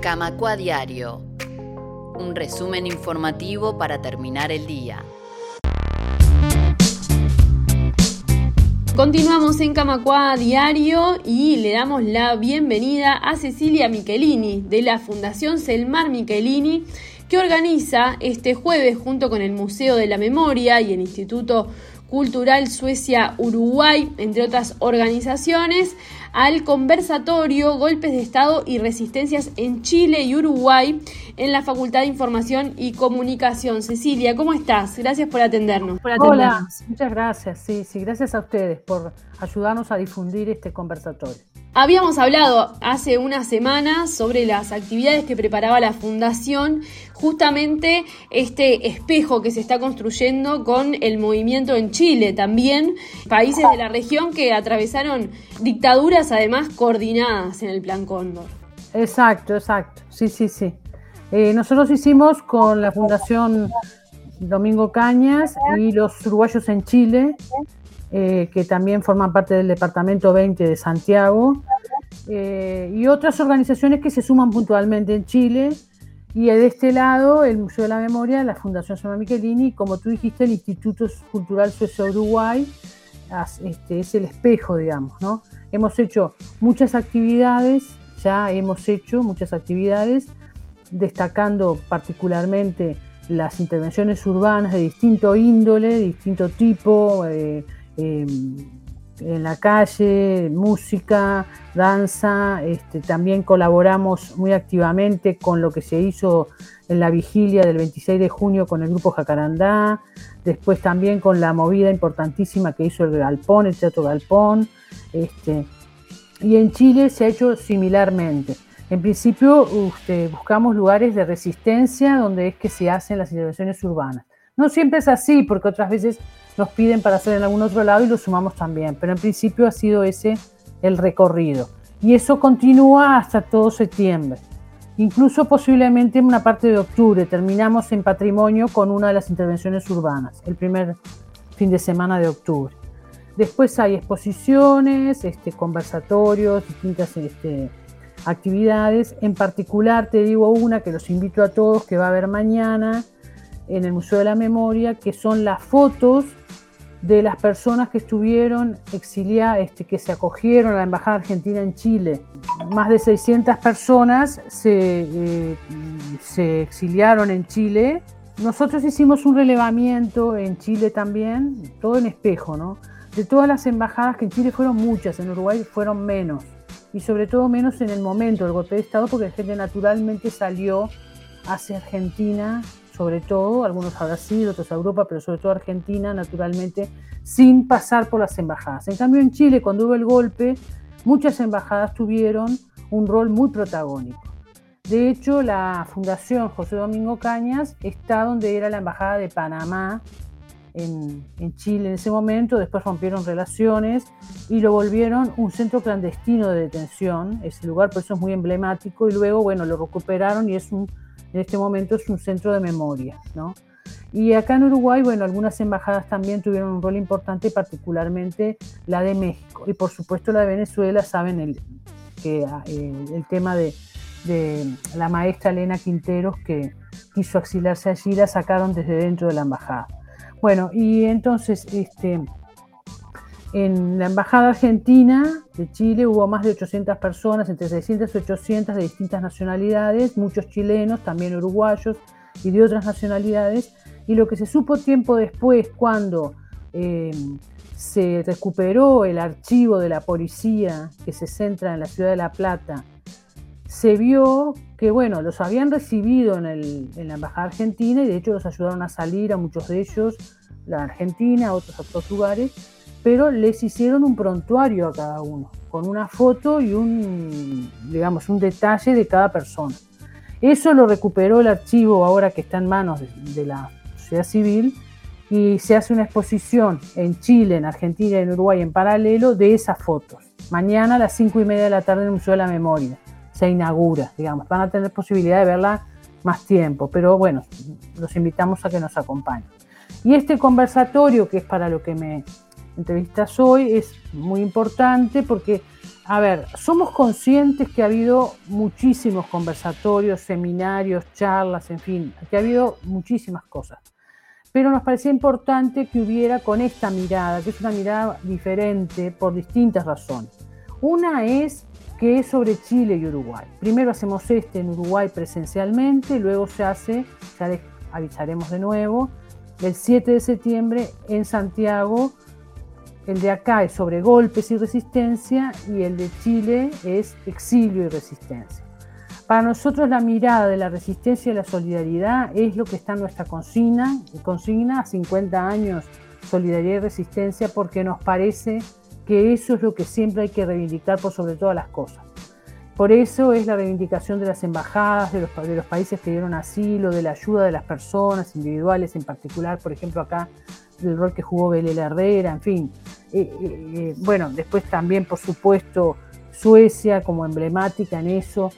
Camacua Diario. Un resumen informativo para terminar el día. Continuamos en Camacua Diario y le damos la bienvenida a Cecilia Michelini de la Fundación Selmar Michelini que organiza este jueves junto con el Museo de la Memoria y el Instituto Cultural Suecia-Uruguay, entre otras organizaciones, al conversatorio Golpes de Estado y Resistencias en Chile y Uruguay en la Facultad de Información y Comunicación. Cecilia, ¿cómo estás? Gracias por atendernos. Hola, muchas gracias. Sí, sí, gracias a ustedes por ayudarnos a difundir este conversatorio. Habíamos hablado hace unas semanas sobre las actividades que preparaba la Fundación, justamente este espejo que se está construyendo con el movimiento en Chile, también países de la región que atravesaron dictaduras además coordinadas en el Plan Cóndor. Exacto, exacto, sí, sí, sí. Eh, nosotros hicimos con la Fundación Domingo Cañas y los uruguayos en Chile, eh, que también forman parte del Departamento 20 de Santiago, eh, y otras organizaciones que se suman puntualmente en Chile. Y de este lado, el Museo de la Memoria, la Fundación San Michelini, y como tú dijiste, el Instituto Cultural Suecio Uruguay, este, es el espejo, digamos, ¿no? Hemos hecho muchas actividades, ya hemos hecho muchas actividades, destacando particularmente las intervenciones urbanas de distinto índole, de distinto tipo, eh, Em, en la calle, música, danza, este, también colaboramos muy activamente con lo que se hizo en la vigilia del 26 de junio con el grupo Jacarandá, después también con la movida importantísima que hizo el Galpón, el Teatro Galpón, este, y en Chile se ha hecho similarmente. En principio este, buscamos lugares de resistencia donde es que se hacen las intervenciones urbanas. No siempre es así, porque otras veces nos piden para hacer en algún otro lado y lo sumamos también, pero en principio ha sido ese el recorrido. Y eso continúa hasta todo septiembre. Incluso posiblemente en una parte de octubre terminamos en patrimonio con una de las intervenciones urbanas, el primer fin de semana de octubre. Después hay exposiciones, este, conversatorios, distintas este, actividades. En particular te digo una que los invito a todos que va a haber mañana en el Museo de la Memoria, que son las fotos de las personas que estuvieron exiliadas, este, que se acogieron a la Embajada Argentina en Chile. Más de 600 personas se, eh, se exiliaron en Chile. Nosotros hicimos un relevamiento en Chile también, todo en espejo, ¿no? De todas las embajadas, que en Chile fueron muchas, en Uruguay fueron menos. Y sobre todo menos en el momento del golpe de Estado, porque la gente naturalmente salió hacia Argentina sobre todo, algunos a Brasil, otros a Europa, pero sobre todo a Argentina, naturalmente, sin pasar por las embajadas. En cambio, en Chile, cuando hubo el golpe, muchas embajadas tuvieron un rol muy protagónico. De hecho, la Fundación José Domingo Cañas está donde era la Embajada de Panamá en, en, Chile en ese momento, después rompieron relaciones y lo volvieron un centro clandestino de detención, ese lugar por eso es muy emblemático y luego, bueno, lo recuperaron y es un en este momento es un centro de memoria, ¿no? Y acá en Uruguay, bueno, algunas embajadas también tuvieron un rol importante, particularmente la de México. Y por supuesto la de Venezuela, saben el, que, eh, el tema de, de, la maestra Elena Quinteros que quiso exiliarse allí, la sacaron desde dentro de la embajada. Bueno, y entonces, este, en la Embajada Argentina de Chile hubo más de 800 personas, entre 600 y 800 de distintas nacionalidades, muchos chilenos, también uruguayos y de otras nacionalidades. Y lo que se supo tiempo después, cuando eh, se recuperó el archivo de la policía que se centra en la ciudad de La Plata, se vio que, bueno, los habían recibido en, en la Embajada Argentina y de hecho los ayudaron a salir a muchos de ellos, la Argentina, a otros, a otros lugares pero les hicieron un prontuario a cada uno, con una foto y un, digamos, un detalle de cada persona. Eso lo recuperó el archivo ahora que está en manos de, la sociedad civil y se hace una exposición en Chile, en Argentina y en Uruguay en paralelo de esas fotos. Mañana a las cinco y media de la tarde en el Museo de la Memoria se inaugura, digamos, van a tener posibilidad de verla más tiempo, pero bueno, los invitamos a que nos acompañen. Y este conversatorio, que es para lo que me entrevistas hoy es muy importante porque a ver, somos conscientes que ha habido muchísimos conversatorios, seminarios, charlas, en fin, que ha habido muchísimas cosas. Pero nos parecía importante que hubiera con esta mirada, que es una mirada diferente por distintas razones. Una es que es sobre Chile y Uruguay. Primero hacemos este en Uruguay presencialmente, luego se hace, ya les avisaremos de nuevo, el 7 de septiembre en Santiago. El de acá es sobre golpes y resistencia y el de Chile es exilio y resistencia. Para nosotros la mirada de la resistencia y la solidaridad es lo que está en nuestra consigna, consigna a 50 años solidaridad y resistencia porque nos parece que eso es lo que siempre hay que reivindicar por sobre todas las cosas. Por eso es la reivindicación de las embajadas, de los, de los, países que dieron asilo, de la ayuda de las personas individuales en particular, por ejemplo acá del rol que jugó Belén Herrera, en fin. Eh, eh, eh, bueno, después también por supuesto Suecia como emblemática en eso.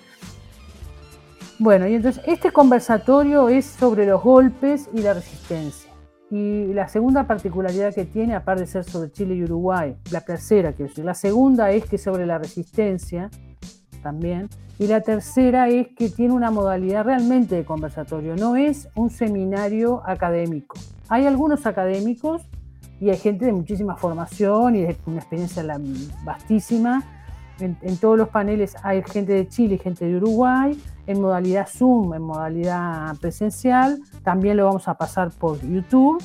Bueno, y entonces este conversatorio es sobre los golpes y la resistencia. Y la segunda particularidad que tiene, aparte de ser sobre Chile y Uruguay, la tercera quiero decir, la segunda es que sobre la resistencia también, y la tercera es que tiene una modalidad realmente de conversatorio, no es un seminario académico. Hay algunos académicos y hay gente de muchísima formación y de una experiencia vastísima. En, todos los paneles hay gente de Chile y gente de Uruguay, en modalidad Zoom, en modalidad presencial. También lo vamos a pasar por YouTube.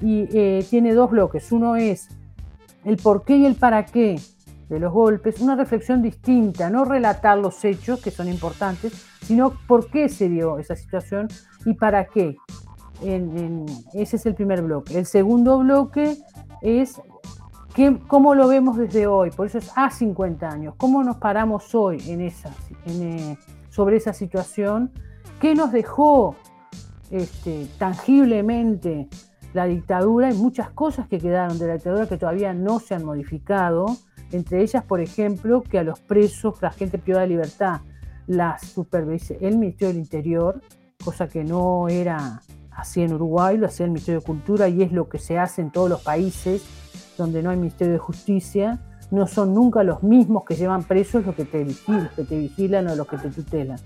Y eh, tiene dos bloques. Uno es el por qué y el para qué de los golpes, una reflexión distinta, no relatar los hechos que son importantes, sino por qué se dio esa situación y para qué. ese es el primer bloque. El segundo bloque es cómo lo vemos desde hoy, por eso es a 50 años, cómo nos paramos hoy en esa, eh, sobre esa situación, qué nos dejó este, tangiblemente la dictadura y muchas cosas que quedaron de la dictadura que todavía no se han modificado, entre ellas, por ejemplo, que a los presos, la gente privada de libertad, las supervisa el Ministerio del Interior, cosa que no era así en Uruguay, lo hacía el Ministerio de Cultura y es lo que se hace en todos los países donde no hay Ministerio de Justicia, no son nunca los mismos que llevan presos los que te vigilan, que te vigilan o los que te tutelan.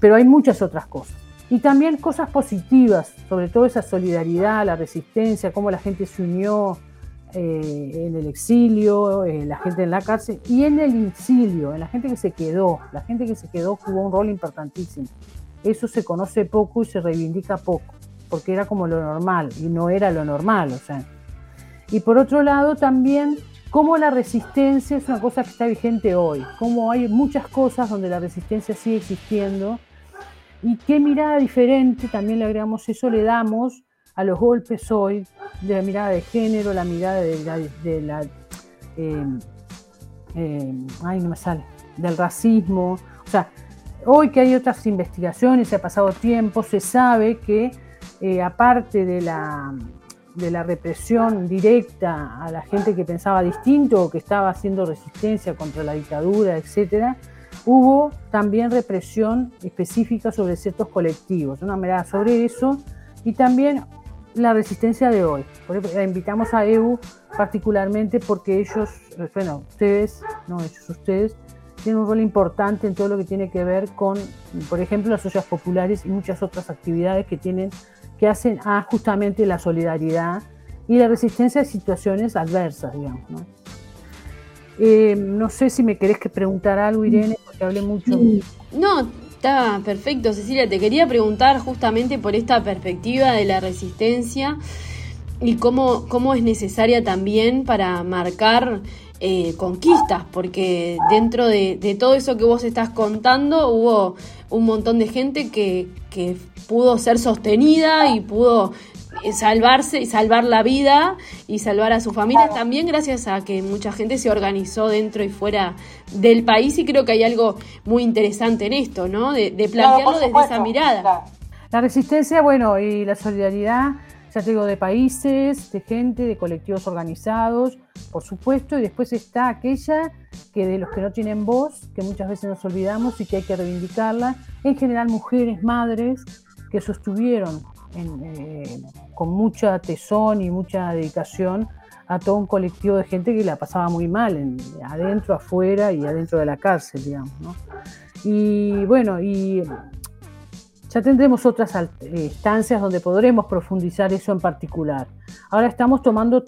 Pero hay muchas otras cosas. Y también cosas positivas, sobre todo esa solidaridad, la resistencia, cómo la gente se unió eh, en el exilio, eh, la gente en la cárcel y en el exilio, en la gente que se quedó. La gente que se quedó jugó un rol importantísimo. Eso se conoce poco y se reivindica poco, porque era como lo normal y no era lo normal. O sea. Y por otro lado también cómo la resistencia es una cosa que está vigente hoy, cómo hay muchas cosas donde la resistencia sigue existiendo y qué mirada diferente, también le agregamos eso, le damos a los golpes hoy, de la mirada de género, la mirada de la, em, em, ay, no me sale, del racismo, o sea, hoy que hay otras investigaciones, se ha pasado tiempo, se sabe que eh, aparte de la de la represión directa a la gente que pensaba distinto o que estaba haciendo resistencia contra la dictadura, etc., hubo también represión específica sobre ciertos colectivos, una mirada sobre eso y también la resistencia de hoy. Por ejemplo, la invitamos a EU particularmente porque ellos, bueno, ustedes, no ellos, ustedes, tienen un rol importante en todo lo que tiene que ver con, por ejemplo, las ollas populares y muchas otras actividades que tienen que hacen a justamente la solidaridad y la resistencia a situaciones adversas, digamos. ¿no? Eh, no sé si me querés que preguntar algo, Irene, porque hablé mucho. No, está perfecto, Cecilia. Te quería preguntar justamente por esta perspectiva de la resistencia y cómo, cómo es necesaria también para marcar eh, conquistas, porque dentro de, de, todo eso que vos estás contando hubo un montón de gente que, que pudo ser sostenida y pudo salvarse y salvar la vida y salvar a su familia. También gracias a que mucha gente se organizó dentro y fuera del país y creo que hay algo muy interesante en esto, ¿no? De, plantearlo desde esa mirada. La resistencia, bueno, y la solidaridad, ya te digo, de países, de gente, de colectivos organizados, por supuesto, y después está aquella que de los que no tienen voz, que muchas veces nos olvidamos y que hay que reivindicarla, en general mujeres, madres, que sostuvieron eh, con mucha tesón y mucha dedicación a todo un colectivo de gente que la pasaba muy mal, en, adentro, afuera y adentro de la cárcel, digamos. ¿no? Y bueno, y ya tendremos otras instancias donde podremos profundizar eso en particular. Ahora estamos tomando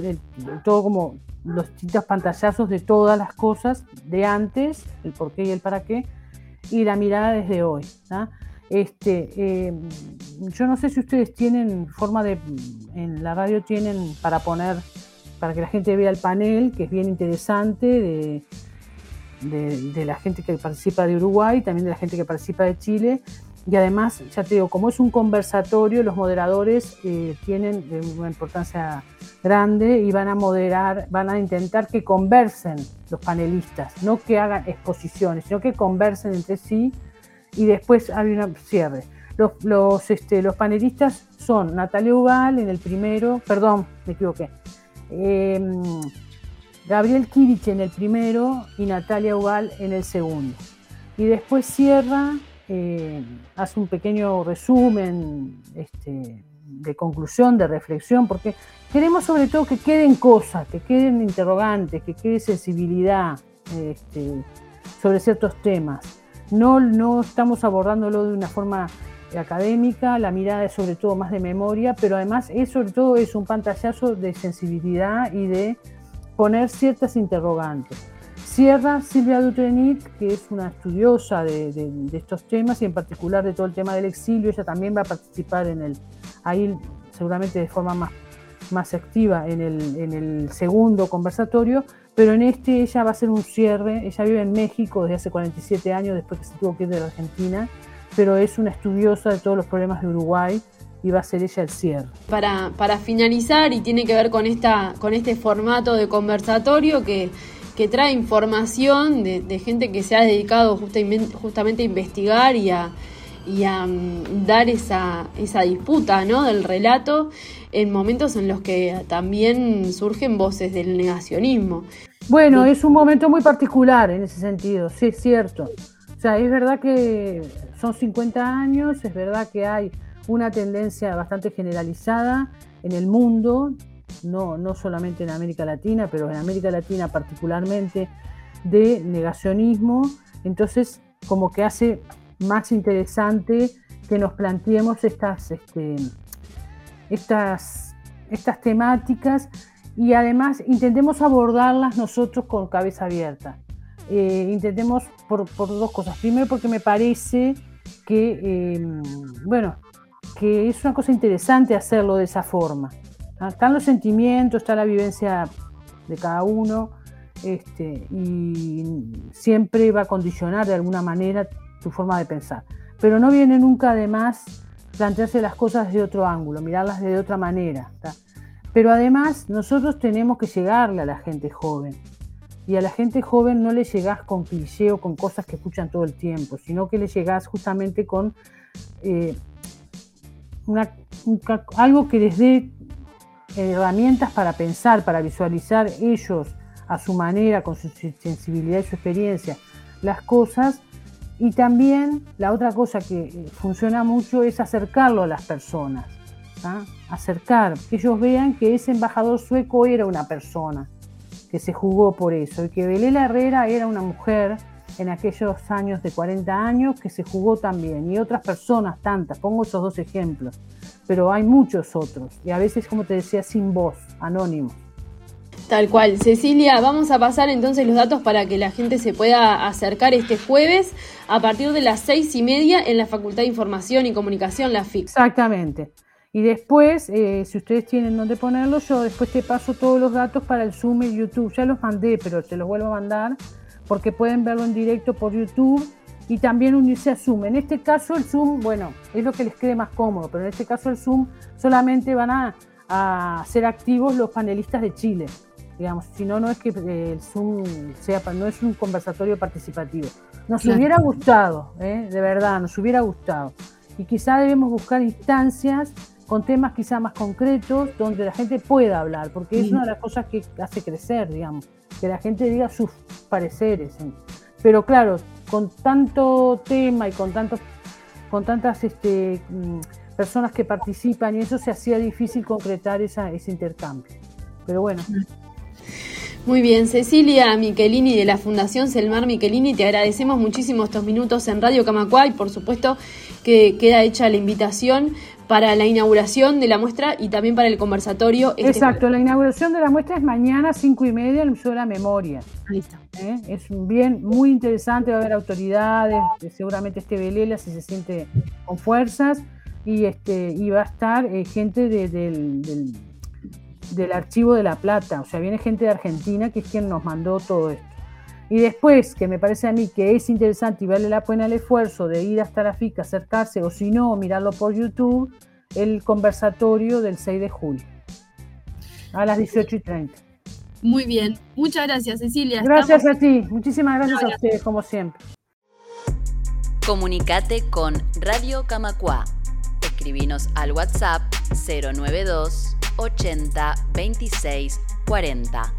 eh, todo como los distintos pantallazos de todas las cosas de antes, el por qué y el para qué, y la mirada desde hoy. Este, eh, yo no sé si ustedes tienen forma de, en la radio tienen para poner, para que la gente vea el panel, que es bien interesante, de, la gente que participa de Uruguay, también de la gente que participa de Chile. Y además, ya te digo, como es un conversatorio, los moderadores eh, tienen eh, una importancia grande y van a moderar, van a intentar que conversen los panelistas, no que hagan exposiciones, sino que conversen entre sí y después hay un cierre. Los, los, este, los panelistas son Natalia Ugal en el primero, perdón, me equivoqué. Em, Gabriel Kirich en el primero y Natalia Ugal en el segundo. Y después cierra, eh, hace un pequeño resumen este, de conclusión, de reflexión, porque queremos sobre todo que queden cosas, que queden interrogantes, que quede sensibilidad este, sobre ciertos temas. No, no estamos abordándolo de una forma académica, la mirada es sobre todo más de memoria, pero además es sobre todo es un pantallazo de sensibilidad y de poner ciertas interrogantes. Cierra Silvia Dutrenit, que es una estudiosa de, estos temas y en particular de todo el tema del exilio. Ella también va a participar en el, ahí seguramente de forma más, más activa en el, en el segundo conversatorio, pero en este ella va a hacer un cierre. Ella vive en México desde hace 47 años, después que se tuvo que ir de la Argentina, pero es una estudiosa de todos los problemas de Uruguay y va a ser ella el cierre. Para, para finalizar, y tiene que ver con, esta, con este formato de conversatorio que, que trae información de, gente que se ha dedicado justamente, justamente a investigar y a, y a mm, dar esa, esa disputa ¿no? del relato en momentos en los que también surgen voces del negacionismo. Bueno, es un momento muy particular en ese sentido, sí es cierto. O sea, es verdad que son 50 años, es verdad que hay una tendencia bastante generalizada en el mundo, no, no solamente en América Latina, pero en América Latina particularmente, de negacionismo. Entonces, como que hace más interesante que nos planteemos estas, este, estas, estas temáticas y además intentemos abordarlas nosotros con cabeza abierta. Eh, intentemos por, dos cosas. Primero porque me parece que, eh, bueno, que es una cosa interesante hacerlo de esa forma. ¿ah? Están los sentimientos, está la vivencia de cada uno, este, y siempre va a condicionar de alguna manera tu forma de pensar. Pero no viene nunca además plantearse las cosas de otro ángulo, mirarlas de otra manera. Pero además nosotros tenemos que llegarle a la gente joven. Y a la gente joven no le llegás con cliché o con cosas que escuchan todo el tiempo, sino que le llegás justamente con eh, algo que les dé herramientas para pensar, para visualizar ellos a su manera, con su sensibilidad y su experiencia, las cosas. Y también la otra cosa que funciona mucho es acercarlo a las personas, acercar, que ellos vean que ese embajador sueco era una persona que se jugó por eso y que Belela Herrera era una mujer en aquellos años de 40 años que se jugó también y otras personas tantas, pongo esos dos ejemplos, pero hay muchos otros y a veces, como te decía, sin voz, anónimos. Tal cual. Cecilia, vamos a pasar entonces los datos para que la gente se pueda acercar este jueves a partir de las seis y media en la Facultad de Información y Comunicación, la FIC. Exactamente. Y después, eh, si ustedes tienen dónde ponerlo, yo después te paso todos los datos para el Zoom y YouTube. Ya los mandé, pero te los vuelvo a mandar porque pueden verlo en directo por YouTube y también unirse a Zoom. En este caso el Zoom, bueno, es lo que les quede más cómodo, pero en este caso el Zoom solamente van a, ser activos los panelistas de Chile. Digamos, si no, no es que eh, el Zoom sea, no es un conversatorio participativo. Nos hubiera gustado, ¿eh? de verdad, nos hubiera gustado. Y quizá debemos buscar instancias con temas quizá más concretos donde la gente pueda hablar, porque es una de las cosas que hace crecer, digamos que la gente diga sus pareceres. Pero claro, con tanto tema y con tantos, con tantas este, mm, personas que participan y eso se hacía difícil concretar esa, ese intercambio. pero bueno. Muy bien, Cecilia Michelini de la Fundación Selmar Michelini, te agradecemos muchísimo estos minutos en Radio Camacua y por supuesto que queda hecha la invitación para la inauguración de la muestra y también para el conversatorio. Este Exacto, la inauguración de la muestra es mañana a cinco y media en el Museo de la Memoria. Ahí está. ¿Eh? Es bien muy interesante, va a haber autoridades, seguramente este Velela si se siente con fuerzas y este y va a estar eh, gente del, del Archivo de la Plata, o sea, viene gente de Argentina que es quien nos mandó todo esto. Y después, que me parece a mí que es interesante y vale la pena el esfuerzo de ir hasta la FICA, acercarse, o si no, mirarlo por YouTube, el conversatorio del 6 de julio, a las 18 y 30. Muy bien, muchas gracias Cecilia. Gracias a ti, muchísimas gracias, a ustedes como siempre. Comunicate con Radio Camacua. Escribinos al WhatsApp 092 80 26 40.